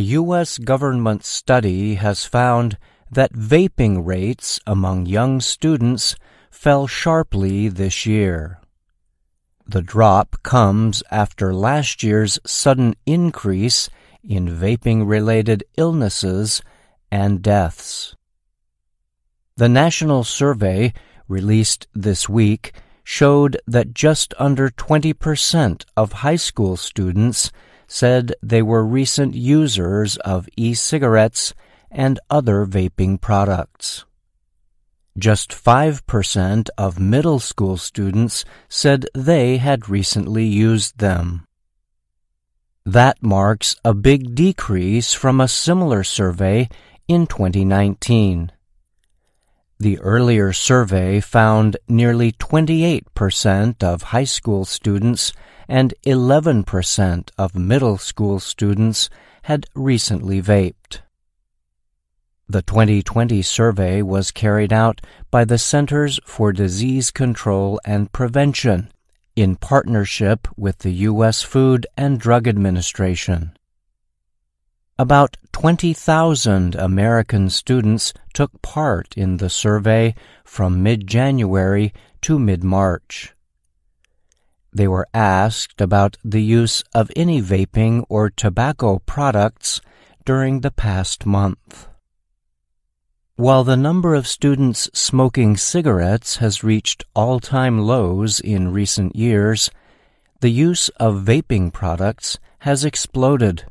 A U.S. government study has found that vaping rates among young students fell sharply this year. The drop comes after last year's sudden increase in vaping related illnesses and deaths. The national survey released this week showed that just under 20% of high school students said they were recent users of e cigarettes and other vaping products. Just 5% of middle school students said they had recently used them. That marks a big decrease from a similar survey in 2019. The earlier survey found nearly 28% of high school students and 11% of middle school students had recently vaped. The 2020 survey was carried out by the Centers for Disease Control and Prevention in partnership with the U.S. Food and Drug Administration. About 20,000 American students took part in the survey from mid January to mid March. They were asked about the use of any vaping or tobacco products during the past month. While the number of students smoking cigarettes has reached all time lows in recent years, the use of vaping products has exploded.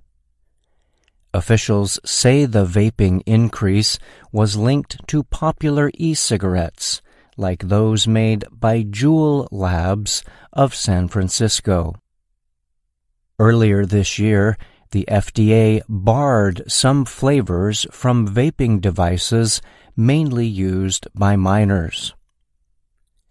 Officials say the vaping increase was linked to popular e cigarettes, like those made by Juul Labs of San Francisco. Earlier this year, the FDA barred some flavors from vaping devices mainly used by minors.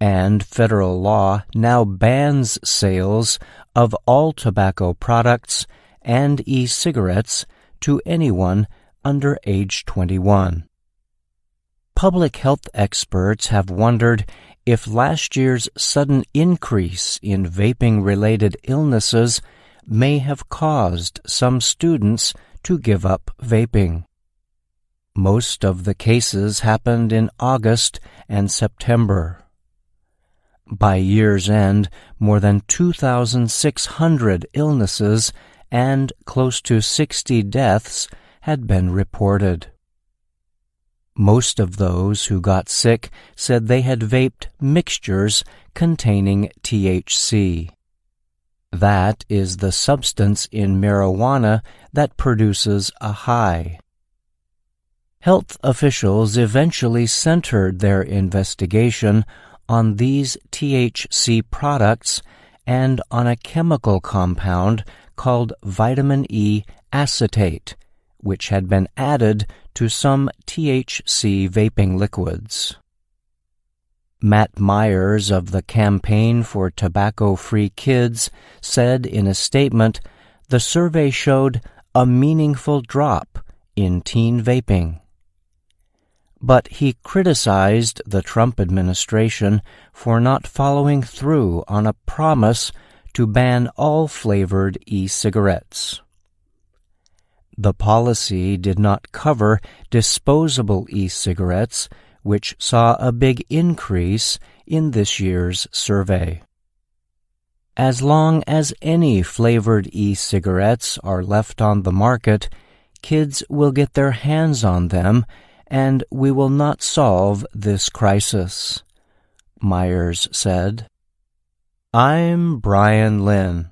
And federal law now bans sales of all tobacco products and e cigarettes to anyone under age 21. Public health experts have wondered if last year's sudden increase in vaping related illnesses may have caused some students to give up vaping. Most of the cases happened in August and September. By year's end, more than 2,600 illnesses and close to 60 deaths had been reported. Most of those who got sick said they had vaped mixtures containing THC. That is the substance in marijuana that produces a high. Health officials eventually centered their investigation on these THC products and on a chemical compound called vitamin E acetate, which had been added to some THC vaping liquids. Matt Myers of the Campaign for Tobacco Free Kids said in a statement the survey showed a meaningful drop in teen vaping. But he criticized the Trump administration for not following through on a promise to ban all flavored e cigarettes. The policy did not cover disposable e cigarettes which saw a big increase in this year's survey. As long as any flavored e cigarettes are left on the market, kids will get their hands on them and we will not solve this crisis. Myers said. I'm Bryan Lynn.